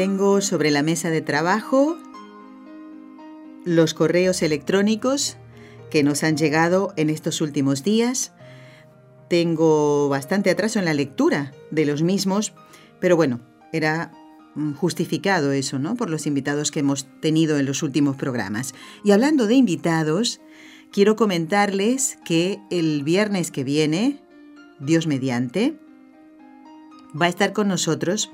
Tengo sobre la mesa de trabajo los correos electrónicos que nos han llegado en estos últimos días. Tengo bastante atraso en la lectura de los mismos, pero bueno, era mm, justificado eso, ¿no? Por los invitados que hemos tenido en los últimos programas. Y hablando de invitados, quiero comentarles que el viernes que viene, Dios mediante, va a estar con nosotros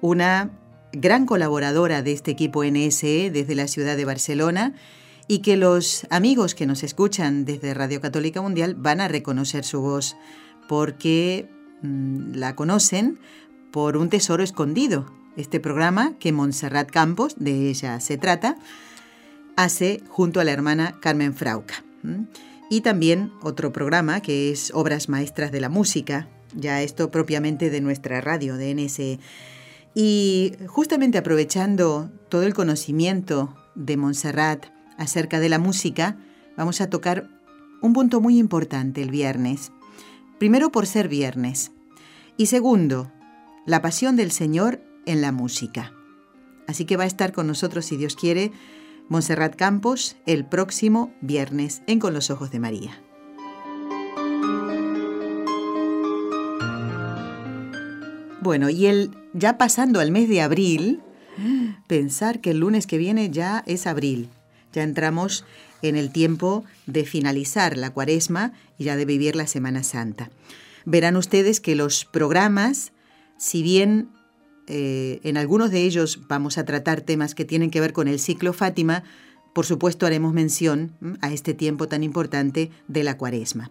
una gran colaboradora de este equipo NSE desde la ciudad de Barcelona y que los amigos que nos escuchan desde Radio Católica Mundial van a reconocer su voz porque mm, la conocen por un tesoro escondido. Este programa que Montserrat Campos, de ella se trata, hace junto a la hermana Carmen Frauca. Y también otro programa que es Obras Maestras de la Música, ya esto propiamente de nuestra radio, de NSE. Y justamente aprovechando todo el conocimiento de Montserrat acerca de la música, vamos a tocar un punto muy importante el viernes. Primero por ser viernes. Y segundo, la pasión del Señor en la música. Así que va a estar con nosotros, si Dios quiere, Montserrat Campos el próximo viernes en Con los Ojos de María. Bueno, y el ya pasando al mes de abril, pensar que el lunes que viene ya es abril. Ya entramos en el tiempo de finalizar la cuaresma y ya de vivir la Semana Santa. Verán ustedes que los programas, si bien eh, en algunos de ellos vamos a tratar temas que tienen que ver con el ciclo Fátima, por supuesto haremos mención a este tiempo tan importante de la cuaresma.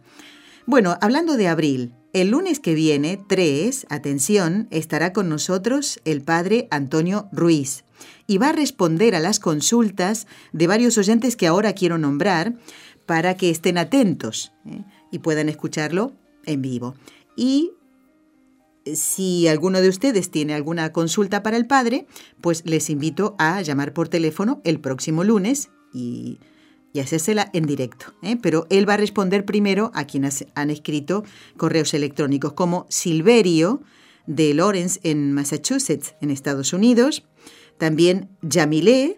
Bueno, hablando de abril, el lunes que viene, 3, atención, estará con nosotros el padre Antonio Ruiz y va a responder a las consultas de varios oyentes que ahora quiero nombrar para que estén atentos ¿eh? y puedan escucharlo en vivo. Y si alguno de ustedes tiene alguna consulta para el padre, pues les invito a llamar por teléfono el próximo lunes y y hacérsela en directo. ¿eh? Pero él va a responder primero a quienes han escrito correos electrónicos, como Silverio de Lawrence en Massachusetts, en Estados Unidos, también Yamilé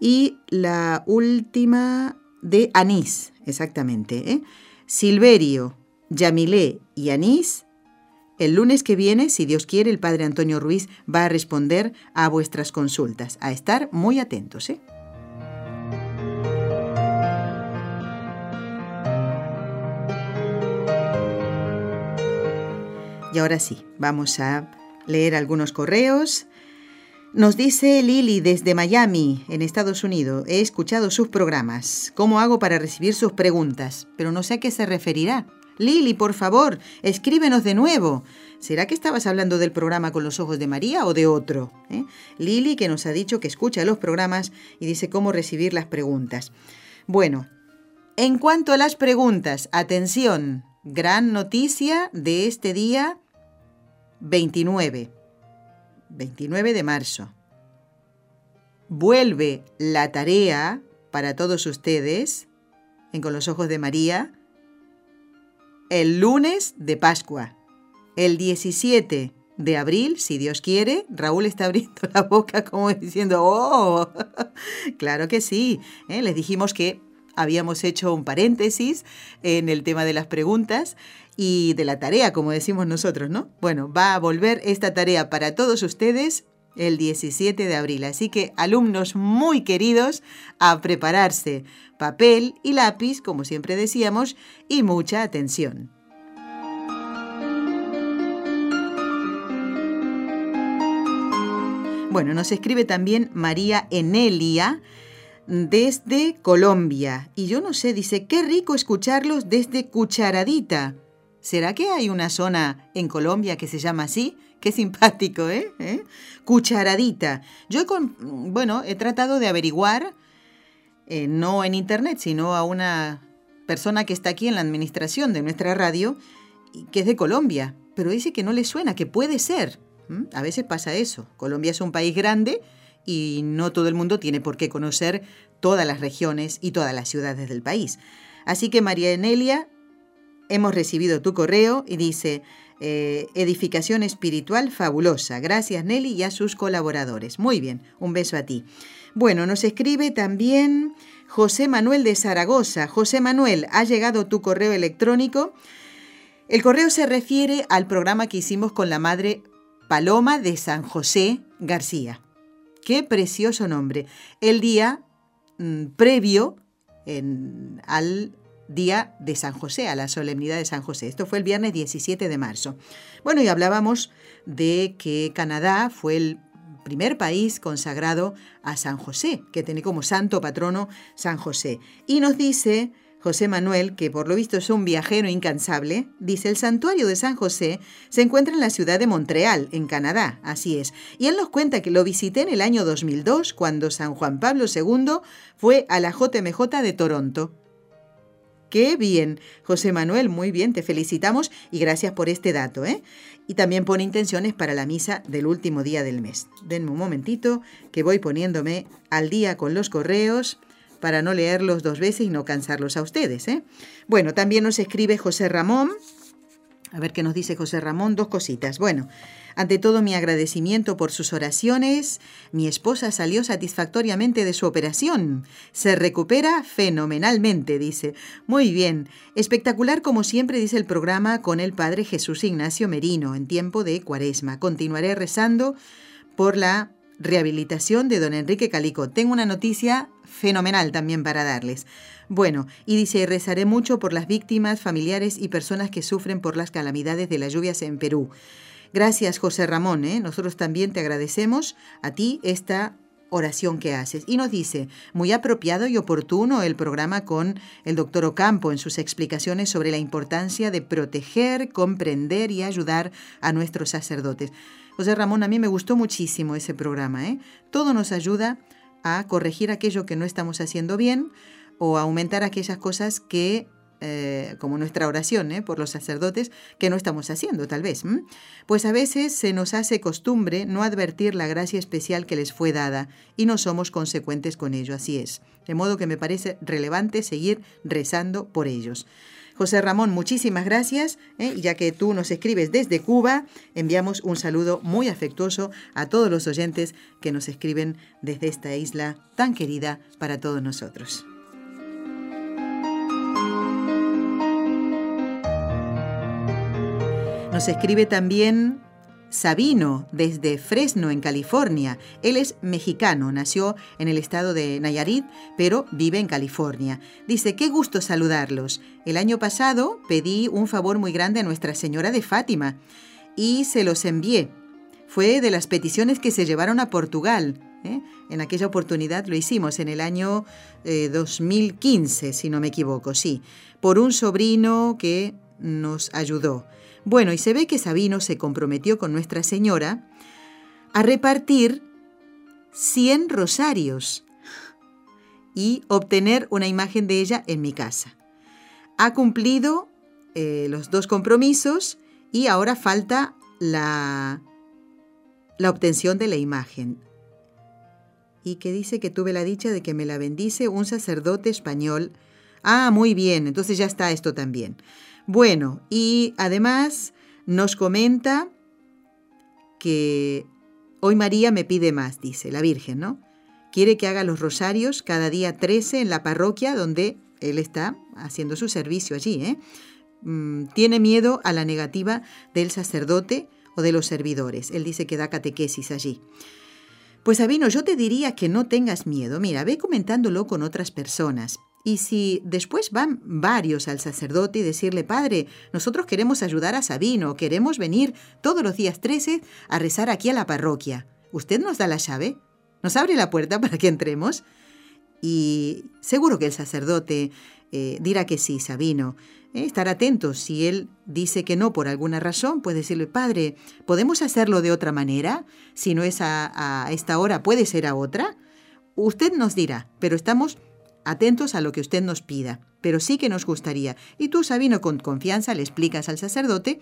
y la última de Anís, exactamente. ¿eh? Silverio, Yamilé y Anís. El lunes que viene, si Dios quiere, el Padre Antonio Ruiz va a responder a vuestras consultas. A estar muy atentos. ¿eh? Y ahora sí, vamos a leer algunos correos. Nos dice Lili desde Miami, en Estados Unidos. He escuchado sus programas. ¿Cómo hago para recibir sus preguntas? Pero no sé a qué se referirá. Lili, por favor, escríbenos de nuevo. ¿Será que estabas hablando del programa con los ojos de María o de otro? ¿Eh? Lili, que nos ha dicho que escucha los programas y dice cómo recibir las preguntas. Bueno, en cuanto a las preguntas, atención, gran noticia de este día 29. 29 de marzo. Vuelve la tarea para todos ustedes en Con los Ojos de María el lunes de Pascua, el 17 de abril, si Dios quiere. Raúl está abriendo la boca como diciendo, oh, claro que sí. ¿eh? Les dijimos que habíamos hecho un paréntesis en el tema de las preguntas y de la tarea, como decimos nosotros, ¿no? Bueno, va a volver esta tarea para todos ustedes el 17 de abril. Así que alumnos muy queridos, a prepararse papel y lápiz, como siempre decíamos, y mucha atención. Bueno, nos escribe también María Enelia desde Colombia. Y yo no sé, dice, qué rico escucharlos desde Cucharadita. ¿Será que hay una zona en Colombia que se llama así? Qué simpático, ¿eh? ¿Eh? Cucharadita. Yo, con, bueno, he tratado de averiguar, eh, no en internet, sino a una persona que está aquí en la administración de nuestra radio, que es de Colombia, pero dice que no le suena, que puede ser. A veces pasa eso. Colombia es un país grande y no todo el mundo tiene por qué conocer todas las regiones y todas las ciudades del país. Así que María Enelia, hemos recibido tu correo y dice, eh, edificación espiritual fabulosa. Gracias Nelly y a sus colaboradores. Muy bien, un beso a ti. Bueno, nos escribe también José Manuel de Zaragoza. José Manuel, ha llegado tu correo electrónico. El correo se refiere al programa que hicimos con la madre Paloma de San José García. Qué precioso nombre. El día mm, previo al día de San José, a la solemnidad de San José. Esto fue el viernes 17 de marzo. Bueno, y hablábamos de que Canadá fue el primer país consagrado a San José, que tiene como santo patrono San José. Y nos dice José Manuel, que por lo visto es un viajero incansable, dice, el santuario de San José se encuentra en la ciudad de Montreal, en Canadá, así es. Y él nos cuenta que lo visité en el año 2002, cuando San Juan Pablo II fue a la JMJ de Toronto. Qué bien, José Manuel, muy bien, te felicitamos y gracias por este dato. ¿eh? Y también pone intenciones para la misa del último día del mes. Denme un momentito que voy poniéndome al día con los correos para no leerlos dos veces y no cansarlos a ustedes. ¿eh? Bueno, también nos escribe José Ramón. A ver qué nos dice José Ramón, dos cositas. Bueno, ante todo mi agradecimiento por sus oraciones. Mi esposa salió satisfactoriamente de su operación. Se recupera fenomenalmente, dice. Muy bien. Espectacular como siempre dice el programa con el Padre Jesús Ignacio Merino en tiempo de Cuaresma. Continuaré rezando por la rehabilitación de don Enrique Calico. Tengo una noticia fenomenal también para darles. Bueno, y dice, rezaré mucho por las víctimas, familiares y personas que sufren por las calamidades de las lluvias en Perú. Gracias, José Ramón. ¿eh? Nosotros también te agradecemos a ti esta oración que haces. Y nos dice, muy apropiado y oportuno el programa con el doctor Ocampo en sus explicaciones sobre la importancia de proteger, comprender y ayudar a nuestros sacerdotes. José Ramón, a mí me gustó muchísimo ese programa. ¿eh? Todo nos ayuda a corregir aquello que no estamos haciendo bien o a aumentar aquellas cosas que, eh, como nuestra oración ¿eh? por los sacerdotes, que no estamos haciendo tal vez. Pues a veces se nos hace costumbre no advertir la gracia especial que les fue dada y no somos consecuentes con ello, así es. De modo que me parece relevante seguir rezando por ellos. José Ramón, muchísimas gracias. ¿eh? Ya que tú nos escribes desde Cuba, enviamos un saludo muy afectuoso a todos los oyentes que nos escriben desde esta isla tan querida para todos nosotros. Nos escribe también Sabino, desde Fresno, en California. Él es mexicano, nació en el estado de Nayarit, pero vive en California. Dice, qué gusto saludarlos. El año pasado pedí un favor muy grande a Nuestra Señora de Fátima y se los envié. Fue de las peticiones que se llevaron a Portugal. ¿eh? En aquella oportunidad lo hicimos en el año 2015, eh, si no me equivoco, sí, por un sobrino que nos ayudó. Bueno, y se ve que Sabino se comprometió con Nuestra Señora a repartir 100 rosarios y obtener una imagen de ella en mi casa. Ha cumplido eh, los dos compromisos y ahora falta la, la obtención de la imagen. Y que dice que tuve la dicha de que me la bendice un sacerdote español. Ah, muy bien, entonces ya está esto también. Bueno, y además nos comenta que hoy María me pide más, dice la Virgen, ¿no? Quiere que haga los rosarios cada día 13 en la parroquia donde él está haciendo su servicio allí, ¿eh? Mm, tiene miedo a la negativa del sacerdote o de los servidores. Él dice que da catequesis allí. Pues Sabino, yo te diría que no tengas miedo. Mira, ve comentándolo con otras personas. Y si después van varios al sacerdote y decirle, Padre, nosotros queremos ayudar a Sabino, queremos venir todos los días 13 a rezar aquí a la parroquia. usted nos da la llave, nos abre la puerta para que entremos. Y seguro que el sacerdote eh, dirá que sí, Sabino. Eh, estar atento. Si él dice que no por alguna razón, puede decirle, Padre, ¿podemos hacerlo de otra manera? Si no es a, a esta hora, puede ser a otra. Usted nos dirá, pero estamos atentos a lo que usted nos pida. Pero sí que nos gustaría. Y tú, Sabino, con confianza le explicas al sacerdote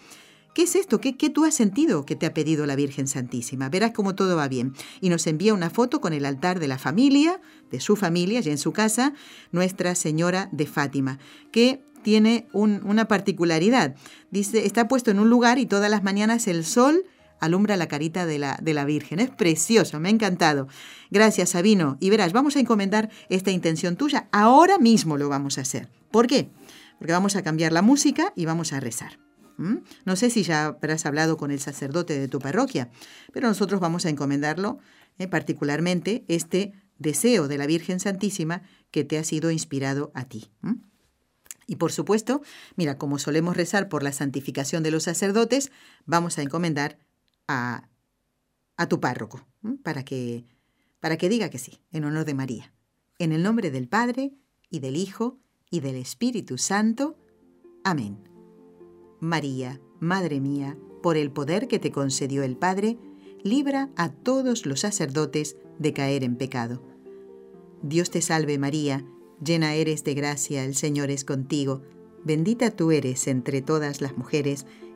¿Qué es esto? ¿Qué, ¿Qué, tú has sentido que te ha pedido la Virgen Santísima? Verás cómo todo va bien. Y nos envía una foto con el altar de la familia, de su familia, ya en su casa, Nuestra Señora de Fátima, que tiene una particularidad. Dice, está puesto en un lugar y todas las mañanas el sol alumbra la carita de la, de la Virgen. Es precioso, me ha encantado. Gracias, Sabino. Y verás, vamos a encomendar esta intención tuya. Ahora mismo lo vamos a hacer. ¿Por qué? Porque vamos a cambiar la música y vamos a rezar. ¿Mm? No sé si ya habrás hablado con el sacerdote de tu parroquia, pero nosotros vamos a encomendarlo eh, particularmente este deseo de la Virgen Santísima que te ha sido inspirado a ti. Y por supuesto, mira, como solemos rezar por la santificación de los sacerdotes, vamos a encomendar a, tu párroco para que, para que diga que sí, en honor de María. En el nombre del Padre, y del Hijo, y del Espíritu Santo. Amén. María, Madre mía, por el poder que te concedió el Padre, libra a todos los sacerdotes de caer en pecado. Dios te salve María, llena eres de gracia, el Señor es contigo, bendita tú eres entre todas las mujeres,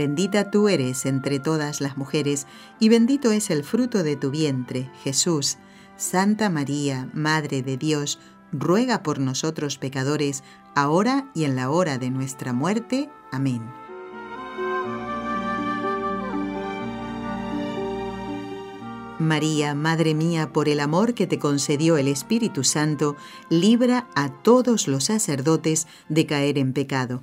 Bendita tú eres entre todas las mujeres, y bendito es el fruto de tu vientre, Jesús. Santa María, Madre de Dios, ruega por nosotros pecadores, ahora y en la hora de nuestra muerte. Amén. María, Madre mía, por el amor que te concedió el Espíritu Santo, libra a todos los sacerdotes de caer en pecado.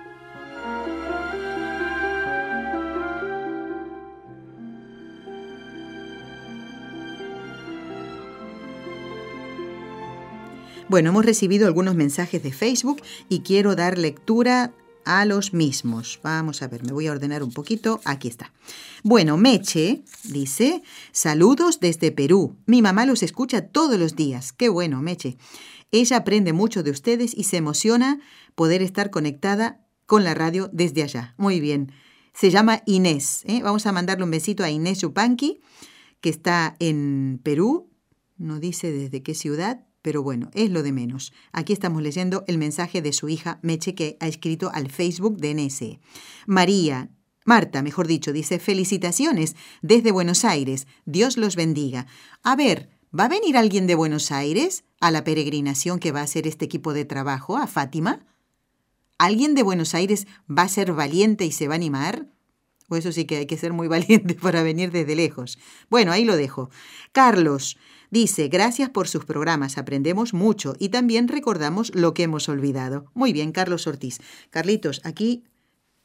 Bueno, hemos recibido algunos mensajes de Facebook y quiero dar lectura a los mismos. Vamos a ver, me voy a ordenar un poquito. Aquí está. Bueno, Meche dice, saludos desde Perú. Mi mamá los escucha todos los días. Qué bueno, Meche. Ella aprende mucho de ustedes y se emociona poder estar conectada con la radio desde allá. Muy bien. Se llama Inés. ¿eh? Vamos a mandarle un besito a Inés Yupanqui, que está en Perú. No dice desde qué ciudad, pero bueno, es lo de menos. Aquí estamos leyendo el mensaje de su hija Meche que ha escrito al Facebook de NSE. María, Marta, mejor dicho, dice felicitaciones desde Buenos Aires. Dios los bendiga. A ver, ¿va a venir alguien de Buenos Aires a la peregrinación que va a hacer este equipo de trabajo a Fátima? ¿Alguien de Buenos Aires va a ser valiente y se va a animar? O eso sí que hay que ser muy valiente para venir desde lejos. Bueno, ahí lo dejo. Carlos, Dice, gracias por sus programas, aprendemos mucho y también recordamos lo que hemos olvidado. Muy bien, Carlos Ortiz. Carlitos, aquí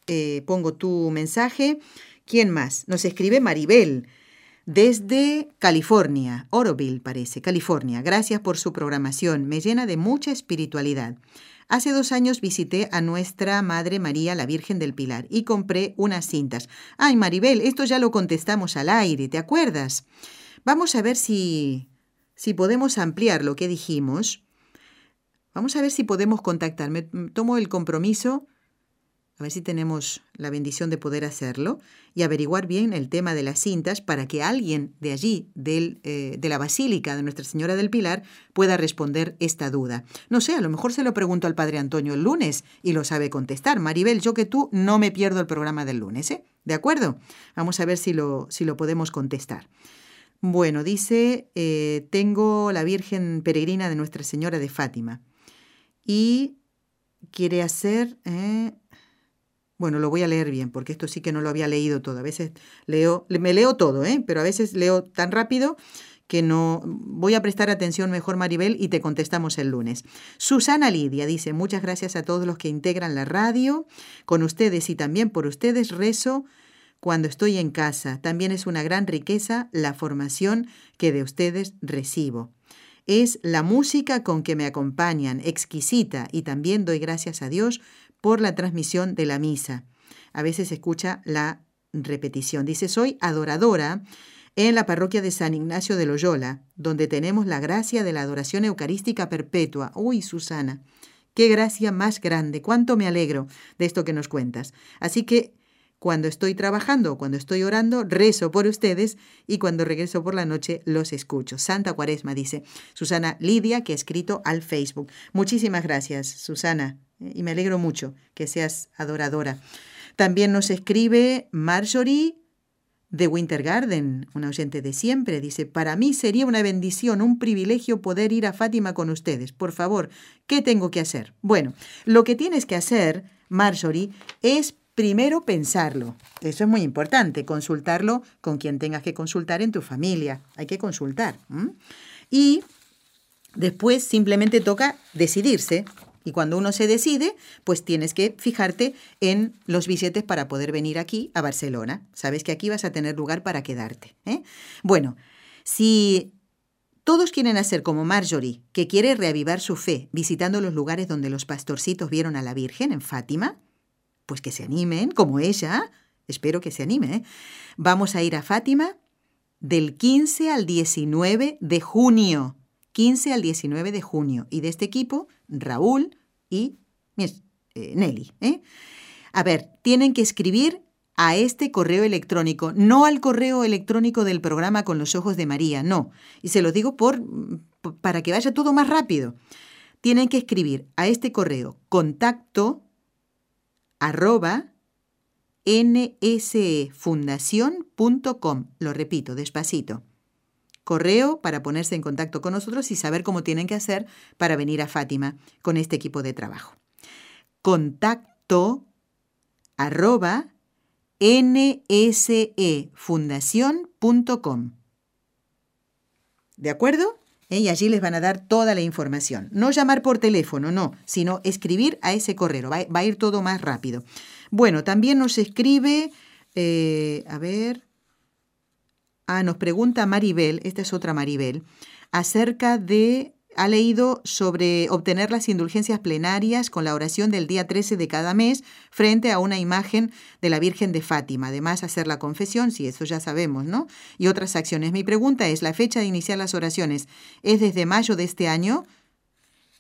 eh, pongo tu mensaje. ¿Quién más? Nos escribe Maribel desde California, Oroville parece, California. Gracias por su programación, me llena de mucha espiritualidad. Hace dos años visité a nuestra Madre María, la Virgen del Pilar, y compré unas cintas. Ay, Maribel, esto ya lo contestamos al aire, ¿te acuerdas? Vamos a ver si si podemos ampliar lo que dijimos, vamos a ver si podemos contactar. Me tomo el compromiso a ver si tenemos la bendición de poder hacerlo y averiguar bien el tema de las cintas para que alguien de allí, eh, de la Basílica de Nuestra Señora del Pilar, pueda responder esta duda. No sé, a lo mejor se lo pregunto al Padre Antonio el lunes y lo sabe contestar. Maribel, yo que tú no me pierdo el programa del lunes, ¿eh? ¿De acuerdo? Vamos a ver si lo, si lo podemos contestar. Bueno, dice, eh, tengo la Virgen Peregrina de Nuestra Señora de Fátima y quiere hacer... Eh, bueno, lo voy a leer bien, porque esto sí que no lo había leído todo. A veces leo, me leo todo, ¿eh? pero a veces leo tan rápido que no voy a prestar atención mejor Maribel y te contestamos el lunes. Susana Lidia dice, muchas gracias a todos los que integran la radio, con ustedes y también por ustedes rezo cuando estoy en casa. También es una gran riqueza la formación que de ustedes recibo. Es la música con que me acompañan, exquisita, y también doy gracias a Dios por la transmisión de la misa. A veces escucha la repetición. Dice, soy adoradora en la parroquia de San Ignacio de Loyola, donde tenemos la gracia de la adoración eucarística perpetua. Uy, Susana, qué gracia más grande, cuánto me alegro de esto que nos cuentas. Así que cuando estoy trabajando cuando estoy orando, rezo por ustedes y cuando regreso por la noche los escucho. Santa Cuaresma, dice Susana Lidia, que ha escrito al Facebook. Muchísimas gracias, Susana, y me alegro mucho que seas adoradora. También nos escribe Marjorie de Winter Garden, una oyente de siempre, dice, para mí sería una bendición, un privilegio poder ir a Fátima con ustedes. Por favor, ¿qué tengo que hacer? Bueno, lo que tienes que hacer, Marjorie, es primero pensarlo. Eso es muy importante, consultarlo con quien tengas que consultar en tu familia. Hay que consultar. Y después simplemente toca decidirse. Y cuando uno se decide, pues tienes que fijarte en los billetes para poder venir aquí a Barcelona. Sabes que aquí vas a tener lugar para quedarte. ¿eh? Bueno, si todos quieren hacer como Marjorie, que quiere reavivar su fe visitando los lugares donde los pastorcitos vieron a la Virgen en Fátima, pues que se animen, como ella. Espero que se anime. ¿eh? Vamos a ir a Fátima del 15 al 19 de junio. 15 al 19 de junio. Y de este equipo, Raúl y eh, Nelly. ¿eh? A ver, tienen que escribir a este correo electrónico, no al correo electrónico del programa con los ojos de María, no. Y se lo digo por, para que vaya todo más rápido. Tienen que escribir a este correo contacto arroba nsefundación.com. Lo repito despacito. Correo para ponerse en contacto con nosotros y saber cómo tienen que hacer para venir a Fátima con este equipo de trabajo. Contacto arroba nsefundación.com. ¿De acuerdo? ¿Eh? y allí les van a dar toda la información. No llamar por teléfono, no, sino escribir a ese correo, va, a ir todo más rápido. Bueno, también nos escribe, eh, a ver, ah, nos pregunta Maribel, esta es otra Maribel, acerca de ha leído sobre obtener las indulgencias plenarias con la oración del día 13 de cada mes frente a una imagen de la Virgen de Fátima. Además, hacer la confesión, si eso ya sabemos, ¿no? Y otras acciones. Mi pregunta es, ¿la fecha de iniciar las oraciones es desde mayo de este año?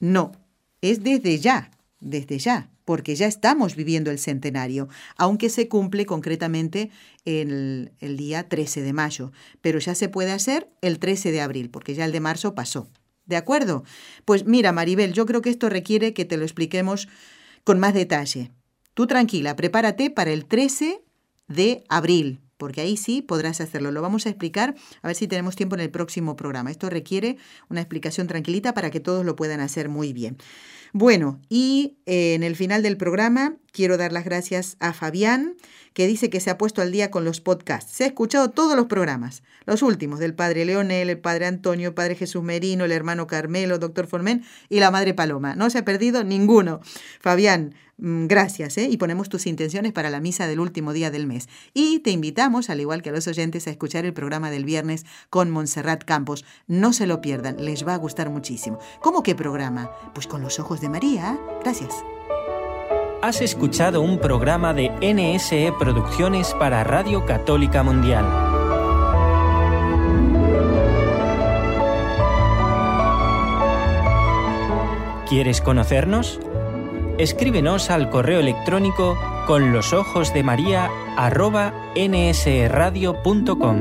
No, es desde ya, desde ya, porque ya estamos viviendo el centenario, aunque se cumple concretamente el, el día 13 de mayo, pero ya se puede hacer el 13 de abril, porque ya el de marzo pasó. ¿De acuerdo? Pues mira, Maribel, yo creo que esto requiere que te lo expliquemos con más detalle. Tú tranquila, prepárate para el 13 de abril, porque ahí sí podrás hacerlo. Lo vamos a explicar, a ver si tenemos tiempo en el próximo programa. Esto requiere una explicación tranquilita para que todos lo puedan hacer muy bien. Bueno, y eh, en el final del programa quiero dar las gracias a Fabián, que dice que se ha puesto al día con los podcasts. Se ha escuchado todos los programas, los últimos, del padre Leonel, el padre Antonio, el padre Jesús Merino, el hermano Carmelo, doctor Formen y la madre Paloma. No se ha perdido ninguno. Fabián, mm, gracias, ¿eh? y ponemos tus intenciones para la misa del último día del mes. Y te invitamos, al igual que a los oyentes, a escuchar el programa del viernes con Montserrat Campos. No se lo pierdan, les va a gustar muchísimo. ¿Cómo qué programa? Pues con los ojos de María. Gracias. Has escuchado un programa de NSE Producciones para Radio Católica Mundial. ¿Quieres conocernos? escríbenos al correo electrónico con los ojos de María arroba nsradio.com.